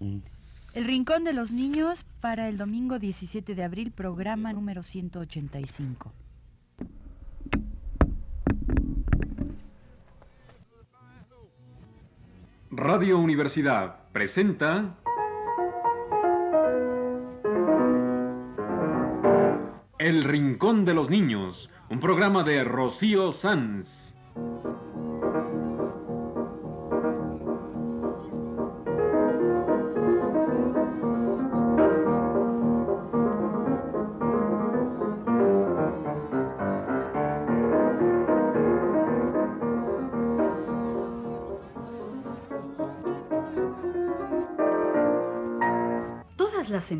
El Rincón de los Niños para el domingo 17 de abril, programa número 185. Radio Universidad presenta El Rincón de los Niños, un programa de Rocío Sanz.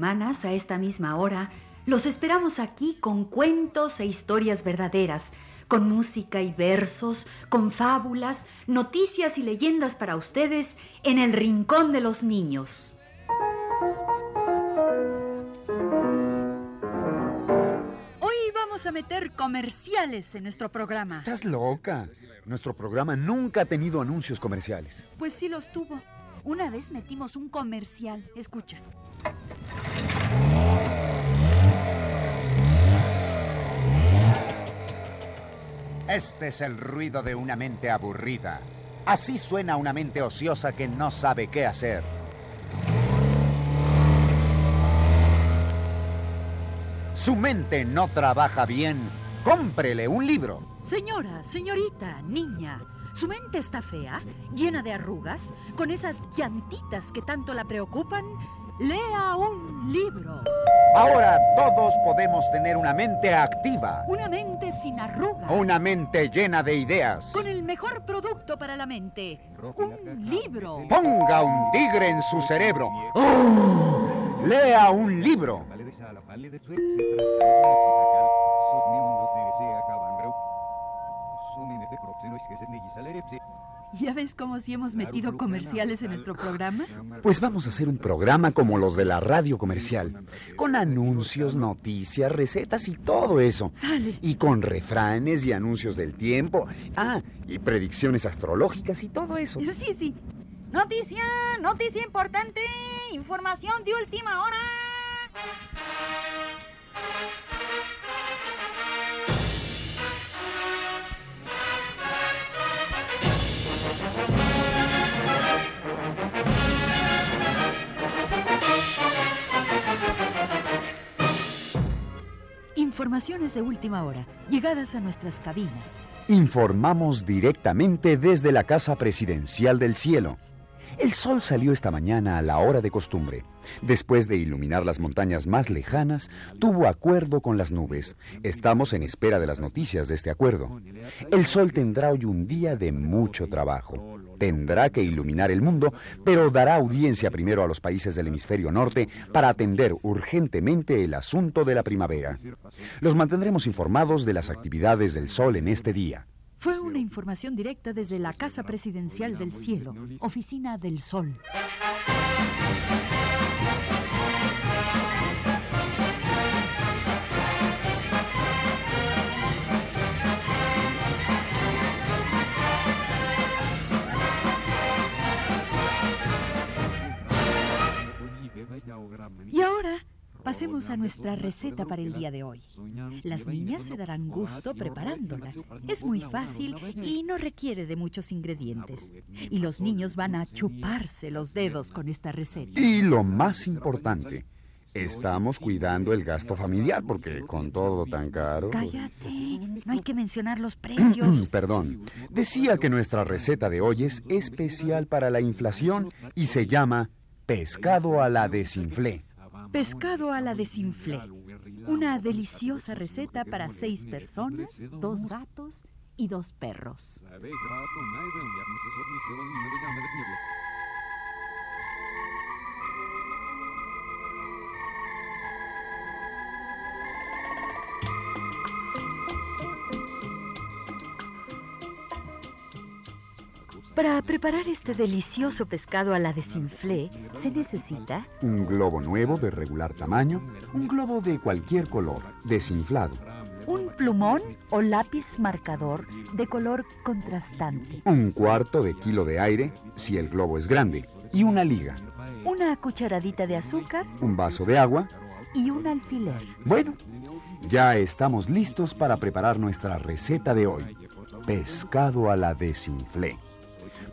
Semanas, a esta misma hora, los esperamos aquí con cuentos e historias verdaderas, con música y versos, con fábulas, noticias y leyendas para ustedes en el Rincón de los Niños. Hoy vamos a meter comerciales en nuestro programa. Estás loca. Nuestro programa nunca ha tenido anuncios comerciales. Pues sí los tuvo. Una vez metimos un comercial. Escucha. Este es el ruido de una mente aburrida. Así suena una mente ociosa que no sabe qué hacer. Su mente no trabaja bien. Cómprele un libro. Señora, señorita, niña, ¿su mente está fea, llena de arrugas, con esas llantitas que tanto la preocupan? Lea un libro. Ahora todos podemos tener una mente activa. Una mente sin arrugas. Una mente llena de ideas. Con el mejor producto para la mente. Un libro. Ponga un tigre en su cerebro. ¡Oh! Lea un libro. ¿Ya ves cómo si hemos metido comerciales en nuestro programa? Pues vamos a hacer un programa como los de la radio comercial, con anuncios, noticias, recetas y todo eso. Sale. Y con refranes y anuncios del tiempo. Ah, y predicciones astrológicas y todo eso. Sí, sí. Noticia, noticia importante, información de última hora. Informaciones de última hora, llegadas a nuestras cabinas. Informamos directamente desde la Casa Presidencial del Cielo. El sol salió esta mañana a la hora de costumbre. Después de iluminar las montañas más lejanas, tuvo acuerdo con las nubes. Estamos en espera de las noticias de este acuerdo. El sol tendrá hoy un día de mucho trabajo. Tendrá que iluminar el mundo, pero dará audiencia primero a los países del hemisferio norte para atender urgentemente el asunto de la primavera. Los mantendremos informados de las actividades del sol en este día. Fue una información directa desde la Casa Presidencial del Cielo, Oficina del Sol. Y ahora pasemos a nuestra receta para el día de hoy. Las niñas se darán gusto preparándola. Es muy fácil y no requiere de muchos ingredientes. Y los niños van a chuparse los dedos con esta receta. Y lo más importante, estamos cuidando el gasto familiar porque con todo tan caro... Cállate, no hay que mencionar los precios. Perdón, decía que nuestra receta de hoy es especial para la inflación y se llama pescado a la desinflé. Pescado a la desinflé. Una deliciosa receta para seis personas, dos gatos y dos perros. Para preparar este delicioso pescado a la desinflé, se necesita Un globo nuevo de regular tamaño, un globo de cualquier color, desinflado, un plumón o lápiz marcador de color contrastante, un cuarto de kilo de aire, si el globo es grande, y una liga, una cucharadita de azúcar un vaso de agua. y un alfiler. Bueno, ya estamos listos para preparar nuestra receta de hoy. Pescado a la desinflé.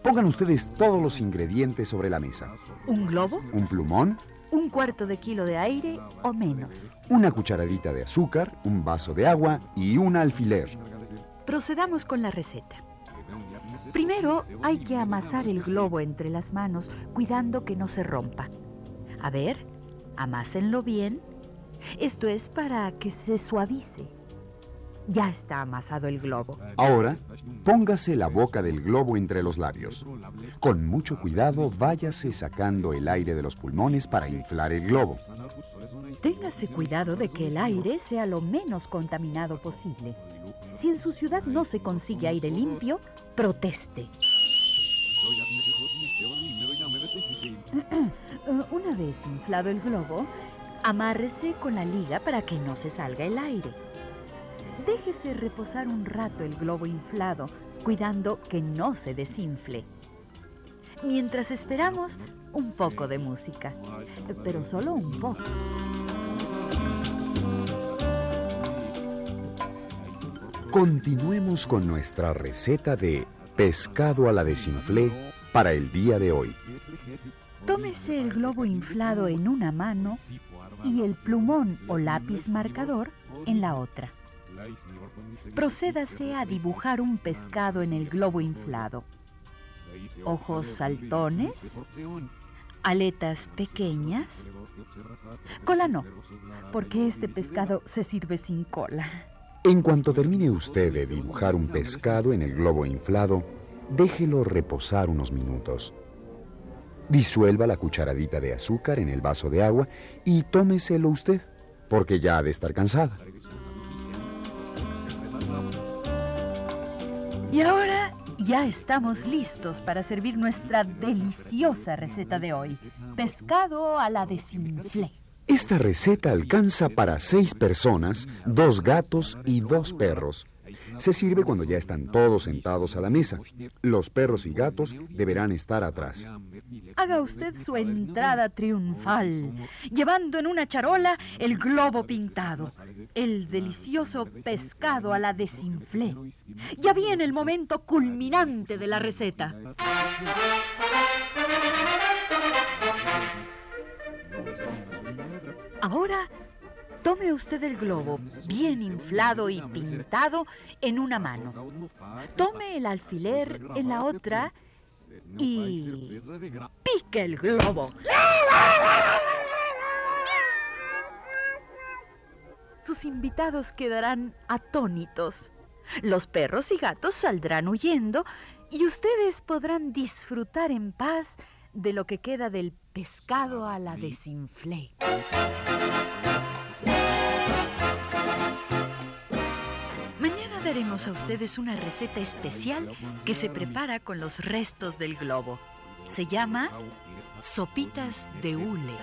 Pongan ustedes todos los ingredientes sobre la mesa. Un globo, Un plumón, un cuarto de kilo de aire o menos. una cucharadita de azúcar, un vaso de agua y un alfiler. Procedamos con la receta. Primero hay que amasar el globo entre las manos, cuidando que no se rompa. A ver, amásenlo bien. Esto es para que se suavice. Ya está amasado el globo. Ahora, póngase la boca del globo entre los labios. Con mucho cuidado, váyase sacando el aire de los pulmones para inflar el globo. Téngase cuidado de que el aire sea lo menos contaminado posible. Si en su ciudad no se consigue aire limpio, proteste. Una vez inflado el globo, amárrese con la liga para que no se salga el aire. Déjese reposar un rato el globo inflado, cuidando que no se desinfle. Mientras esperamos, un poco de música, pero solo un poco. Continuemos con nuestra receta de pescado a la desinflé para el día de hoy. Tómese el globo inflado en una mano y el plumón o lápiz marcador en la otra. Procédase a dibujar un pescado en el globo inflado. Ojos saltones, aletas pequeñas. Cola no, porque este pescado se sirve sin cola. En cuanto termine usted de dibujar un pescado en el globo inflado, déjelo reposar unos minutos. Disuelva la cucharadita de azúcar en el vaso de agua y tómeselo usted, porque ya ha de estar cansada. Y ahora ya estamos listos para servir nuestra deliciosa receta de hoy. Pescado a la desinflé. Esta receta alcanza para seis personas, dos gatos y dos perros. Se sirve cuando ya están todos sentados a la mesa. Los perros y gatos deberán estar atrás. Haga usted su entrada triunfal, llevando en una charola el globo pintado, el delicioso pescado a la desinflé. Ya viene el momento culminante de la receta. Ahora tome usted el globo bien inflado y pintado en una mano. Tome el alfiler en la otra y pique el globo. Sus invitados quedarán atónitos. Los perros y gatos saldrán huyendo y ustedes podrán disfrutar en paz de lo que queda del pescado a la desinflé. A ustedes una receta especial que se prepara con los restos del globo. Se llama sopitas de hule.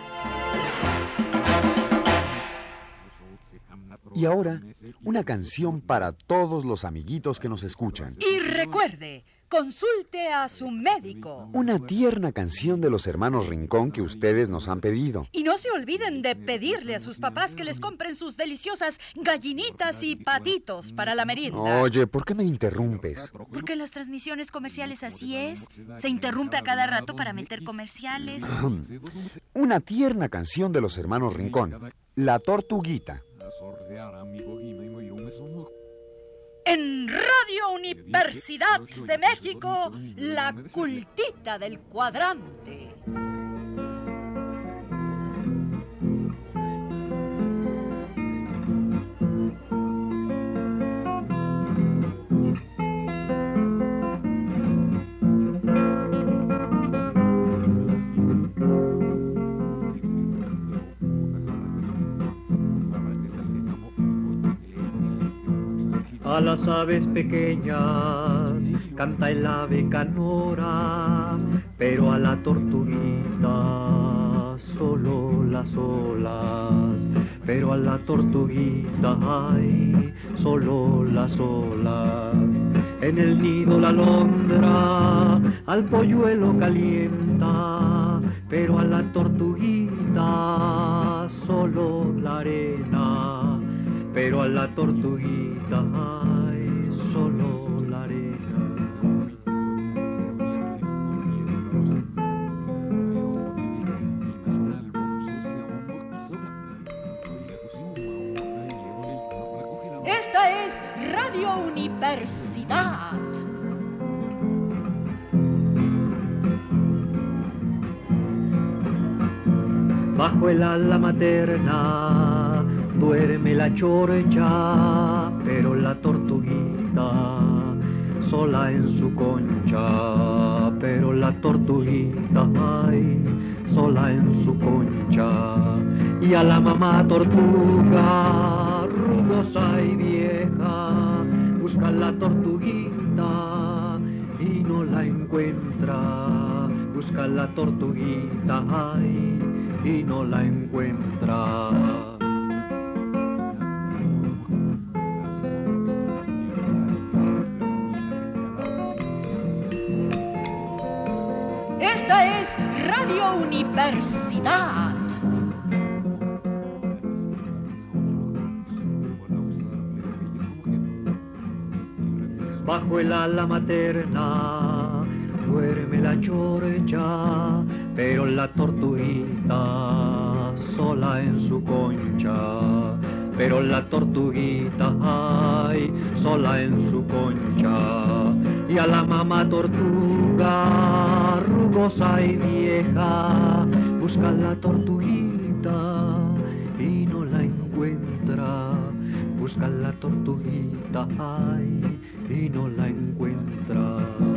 Y ahora, una canción para todos los amiguitos que nos escuchan. Y recuerde, consulte a su médico. Una tierna canción de los hermanos Rincón que ustedes nos han pedido. Y no se olviden de pedirle a sus papás que les compren sus deliciosas gallinitas y patitos para la merienda. Oye, ¿por qué me interrumpes? Porque en las transmisiones comerciales así es. Se interrumpe a cada rato para meter comerciales. Una tierna canción de los hermanos Rincón. La Tortuguita. En Radio Universidad de México, la cultita del cuadrante. A las aves pequeñas canta el ave canora, pero a la tortuguita solo las olas, pero a la tortuguita hay solo las olas. En el nido la alondra al polluelo calienta pero a la tortuguita solo la arena, pero a la tortuguita ay, solo la arena. Esta es Radio Universidad. Bajo el ala materna duerme la chorcha, pero la tortuguita sola en su concha, pero la tortuguita ay, sola en su concha. Y a la mamá tortuga, rugosa y vieja, busca la tortuguita y no la encuentra. Busca la tortuguita ay, y no la encuentra. Universidad. Bajo el ala materna duerme la chorcha, pero la tortuguita sola en su concha. Pero la tortuguita, ay, sola en su concha. Y a la mamá tortuga, rugosa y vieja, busca la tortuguita y no la encuentra. Busca la tortuguita, ay, y no la encuentra.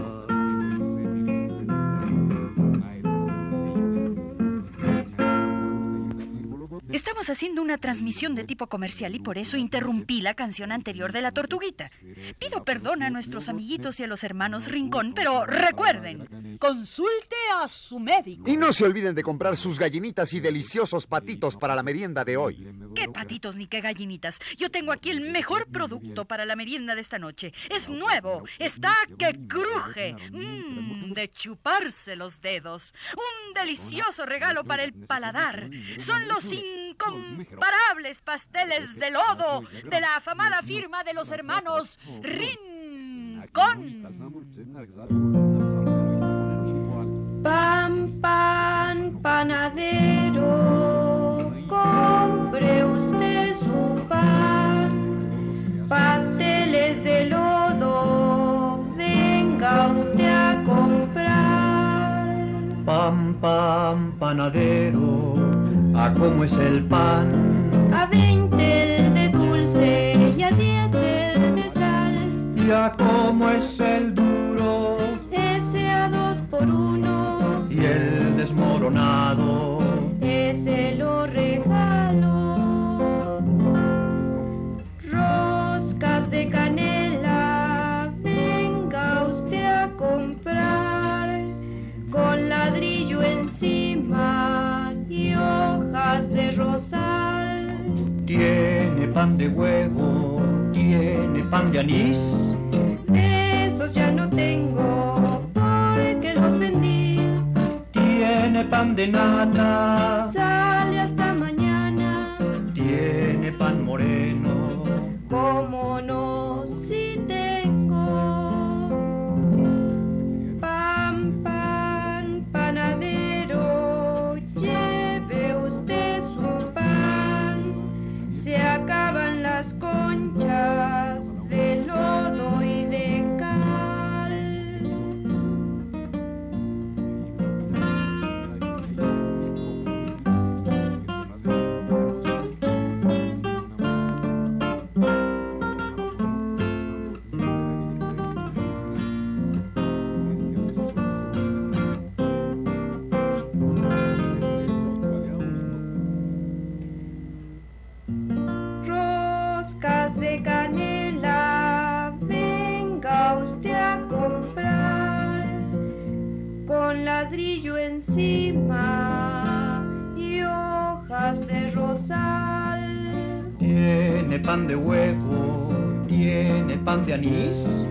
Haciendo una transmisión de tipo comercial y por eso interrumpí la canción anterior de la tortuguita. Pido perdón a nuestros amiguitos y a los hermanos Rincón, pero recuerden, consulte a su médico. Y no se olviden de comprar sus gallinitas y deliciosos patitos para la merienda de hoy. ¿Qué patitos ni qué gallinitas? Yo tengo aquí el mejor producto para la merienda de esta noche. Es nuevo, está que cruje. Mmm, de chuparse los dedos. Un delicioso regalo para el paladar. Son los incomparables pasteles de lodo de la afamada firma de los hermanos Rincón. Pan, pan, panadero, compre usted su pan. Pasteles de lodo, venga usted a comprar. Pam, pam, panadero, ¿a cómo es el pan? A veinte el de dulce y a diez el de sal. ¿Y a cómo es el duro? Pan de huevo, tiene pan de anís. Esos ya no tengo porque los vendí. Tiene pan de nata, Sale hasta mañana. tiene pan moreno. Tiene pan de huevo, tiene pan de anís.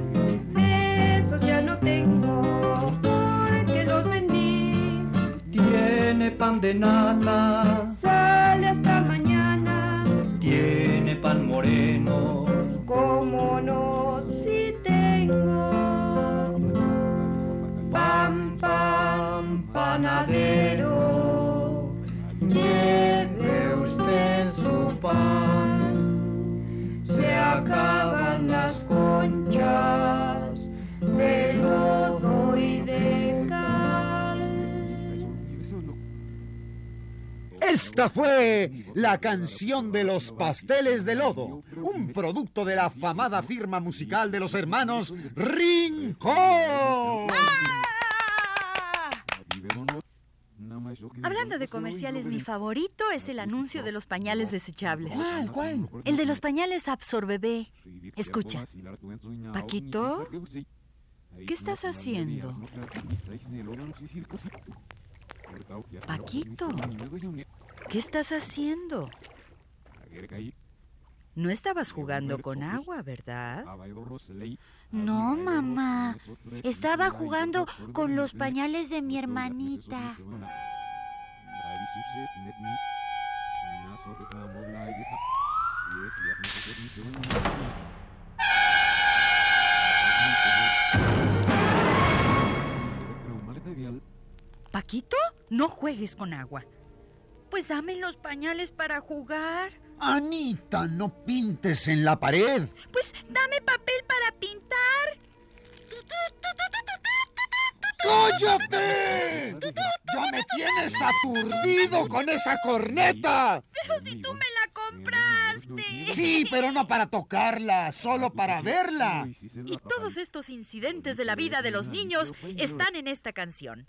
Esos ya no tengo porque los vendí. Tiene pan de nata, Sale hasta mañana. tiene pan moreno. ¿Cómo no? Si tengo. Pam, pam, panadero, Esta fue la canción de los pasteles de lodo, un producto de la afamada firma musical de los hermanos Rincón. Hablando de comerciales, mi favorito es el anuncio de los pañales desechables. ¿Cuál, cuál? El de los pañales Absorbebé. Escucha. Paquito, ¿qué estás haciendo? Paquito, ¿qué estás haciendo? No estabas jugando con agua, ¿verdad? No, mamá. Estaba jugando con los pañales de mi hermanita. Paquito, no juegues con agua. Pues dame los pañales para jugar. Anita, no pintes en la pared. Pues dame papel para pintar. ¡Cállate! ¡Ya me tienes aturdido con esa corneta! Pero si tú me la compraste. Sí, pero no para tocarla, solo para verla. Y todos estos incidentes de la vida de los niños están en esta canción.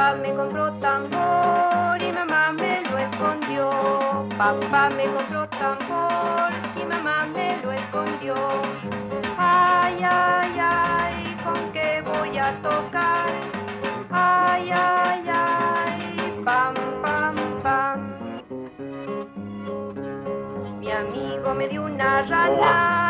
Papá me compró tambor y mamá me lo escondió. Papá me compró tambor y mamá me lo escondió. Ay, ay, ay, ¿con qué voy a tocar? Ay, ay, ay, pam, pam, pam. Mi amigo me dio una rana,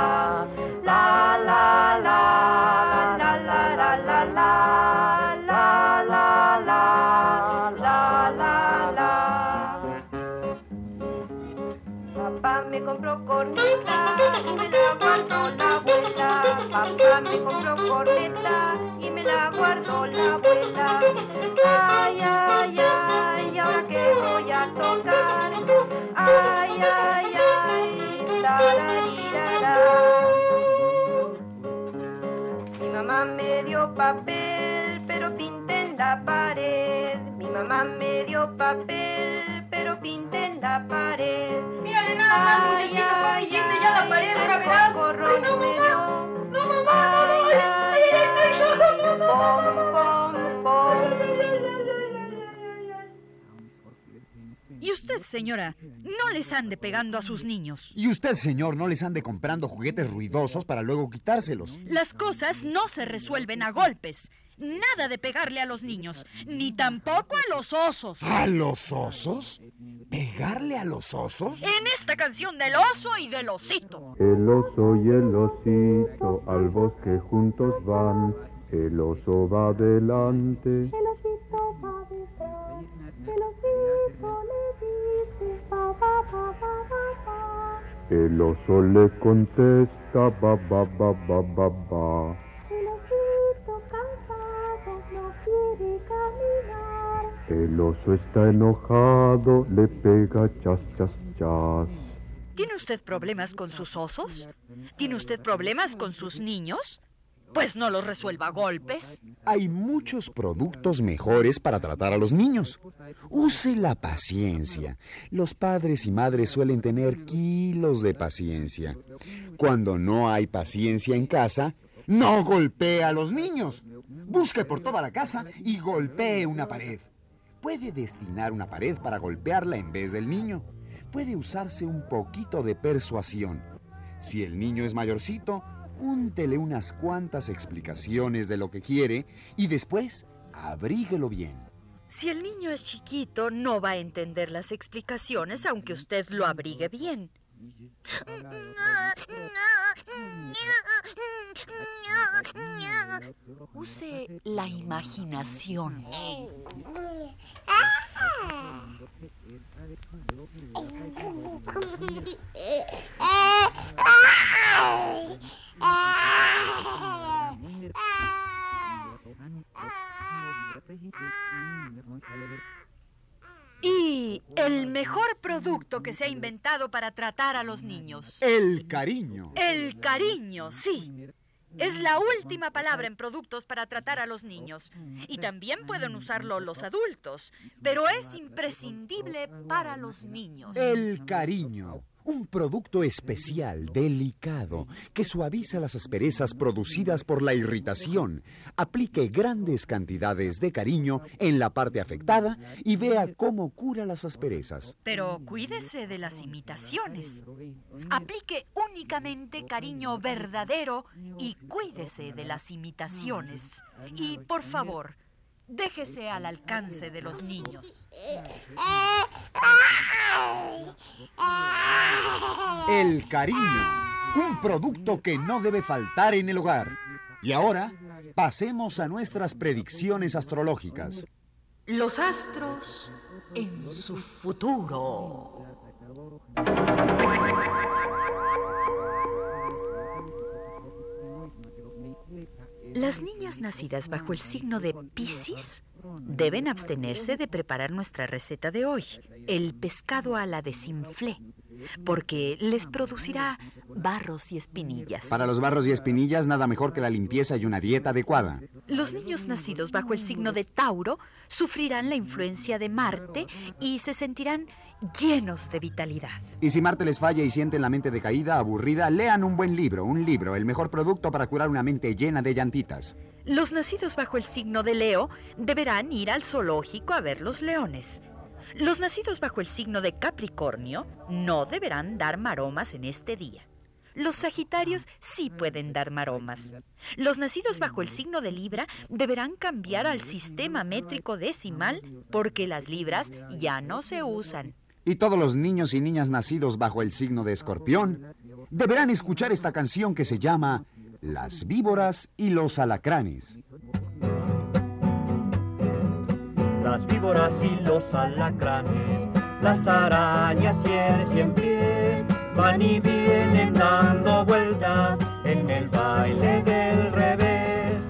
la abuela. Ay, ay, ay, ahora que voy a tocar. Ay, ay, ay, tararirara. Mi mamá me dio papel, pero pinté en la pared. Mi mamá me dio papel, pero pinté en la pared. Mírale nada más, muchachito, cómo hiciste ya la pared, socorro, Ay, no, me Y usted, señora, no les ande pegando a sus niños. Y usted, señor, no les ande comprando juguetes ruidosos para luego quitárselos. Las cosas no se resuelven a golpes. Nada de pegarle a los niños, ni tampoco a los osos. ¿A los osos? ¿Pegarle a los osos? En esta canción del oso y del osito. El oso y el osito al bosque juntos van. El oso va adelante. El osito va detrás, el osito le dice ba ba ba ba ba ba. El oso le contesta ba ba ba ba ba ba. El osito cansado no quiere caminar. El oso está enojado, le pega chas chas chas. ¿Tiene usted problemas con sus osos? ¿Tiene usted problemas con sus niños? Pues no los resuelva a golpes. Hay muchos productos mejores para tratar a los niños. Use la paciencia. Los padres y madres suelen tener kilos de paciencia. Cuando no hay paciencia en casa, no golpee a los niños. Busque por toda la casa y golpee una pared. Puede destinar una pared para golpearla en vez del niño. Puede usarse un poquito de persuasión. Si el niño es mayorcito, úntele unas cuantas explicaciones de lo que quiere y después abríguelo bien. Si el niño es chiquito, no va a entender las explicaciones aunque usted lo abrigue bien. Use la imaginación. Y el mejor producto que se ha inventado para tratar a los niños. El cariño. El cariño, sí. Es la última palabra en productos para tratar a los niños. Y también pueden usarlo los adultos. Pero es imprescindible para los niños. El cariño. Un producto especial, delicado, que suaviza las asperezas producidas por la irritación. Aplique grandes cantidades de cariño en la parte afectada y vea cómo cura las asperezas. Pero cuídese de las imitaciones. Aplique únicamente cariño verdadero y cuídese de las imitaciones. Y por favor, déjese al alcance de los niños. El cariño, un producto que no debe faltar en el hogar. Y ahora, pasemos a nuestras predicciones astrológicas. Los astros en su futuro. Las niñas nacidas bajo el signo de Piscis deben abstenerse de preparar nuestra receta de hoy, el pescado a la desinflé, porque les producirá barros y espinillas. Para los barros y espinillas, nada mejor que la limpieza y una dieta adecuada. Los niños nacidos bajo el signo de Tauro sufrirán la influencia de Marte y se sentirán llenos de vitalidad. Y si Marte les falla y sienten la mente decaída, aburrida, lean un buen libro, un libro, el mejor producto para curar una mente llena de llantitas. Los nacidos bajo el signo de Leo deberán ir al zoológico a ver los leones. Los nacidos bajo el signo de Capricornio no deberán dar maromas en este día. Los Sagitarios sí pueden dar maromas. Los nacidos bajo el signo de Libra deberán cambiar al sistema métrico decimal porque las libras ya no se usan. Y todos los niños y niñas nacidos bajo el signo de Escorpión deberán escuchar esta canción que se llama Las víboras y los alacranes. Las víboras y los alacranes, las arañas y el cien pies van y vienen dando vueltas en el baile del revés.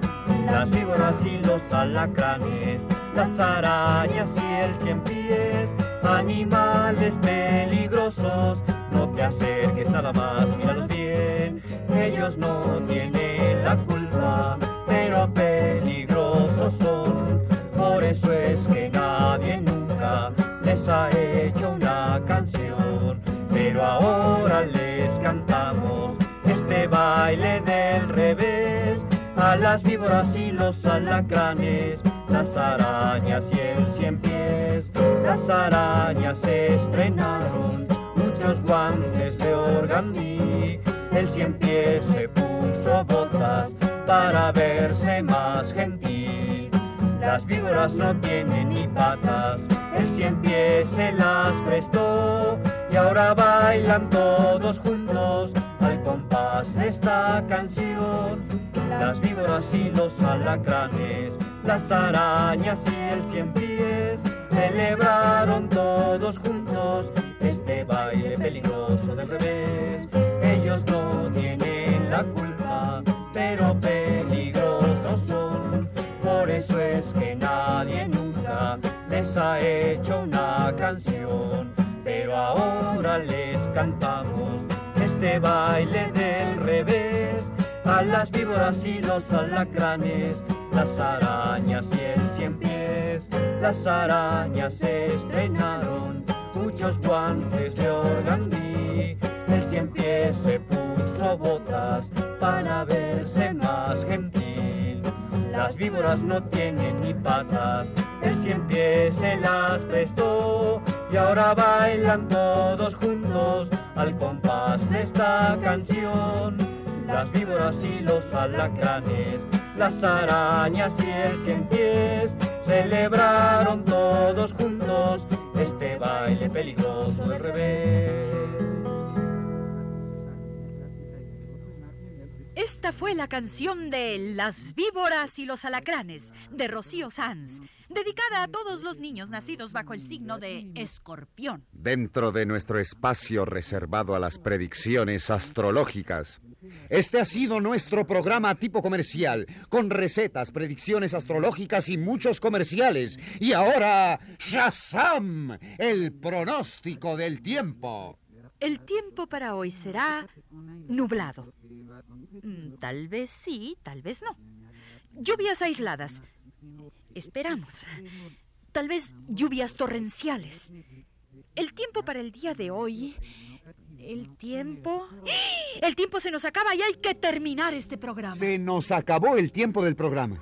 Las víboras y los alacranes, las arañas y el cien pies, animales peligrosos, no te acerques nada más, míralos bien, ellos no ahora les cantamos este baile del revés, a las víboras y los alacranes, las arañas y el cien pies, las arañas se estrenaron muchos guantes de organdí, el cien pies se puso botas para verse más gentil. Las víboras no tienen ni patas, bailan todos juntos al compás de esta canción. Las víboras y los alacranes, las arañas y el cien pies celebraron todos juntos este baile peligroso del revés. Ellos no tienen la culpa, pero peligrosos son. Por eso es que nadie nunca les ha hecho una canción, ahora les cantamos este baile del revés. A las víboras y los alacranes, las arañas y el cien pies. Las arañas estrenaron muchos guantes de organdí. El cien pies se puso botas para verse más gentil. Las víboras no tienen ni patas, el cien pies se las prestó y ahora bailan todos juntos al compás de esta canción. Las víboras y los alacranes, las arañas y el cien pies celebraron todos juntos este baile peligroso del revés. Esta fue la canción de Las víboras y los alacranes de Rocío Sanz, dedicada a todos los niños nacidos bajo el signo de escorpión. Dentro de nuestro espacio reservado a las predicciones astrológicas. Este ha sido nuestro programa tipo comercial, con recetas, predicciones astrológicas y muchos comerciales. Y ahora, Shazam, el pronóstico del tiempo. El tiempo para hoy será nublado. Mm, Tal vez sí, tal vez no. Lluvias aisladas. Esperamos. Tal vez lluvias torrenciales. El tiempo para el día de hoy... El tiempo... El tiempo se nos acaba y hay que terminar este programa. Se nos acabó el tiempo del programa.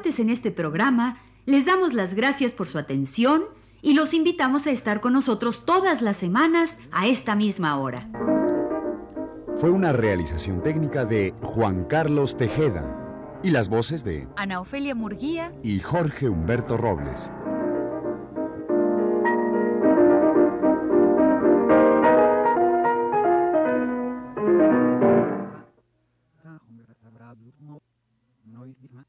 Participantes en este programa les damos las gracias por su atención y los invitamos a estar con nosotros todas las semanas a esta misma hora. Fue una realización técnica de Juan Carlos Tejeda y las voces de Ana Ofelia Murguía y Jorge Humberto Robles.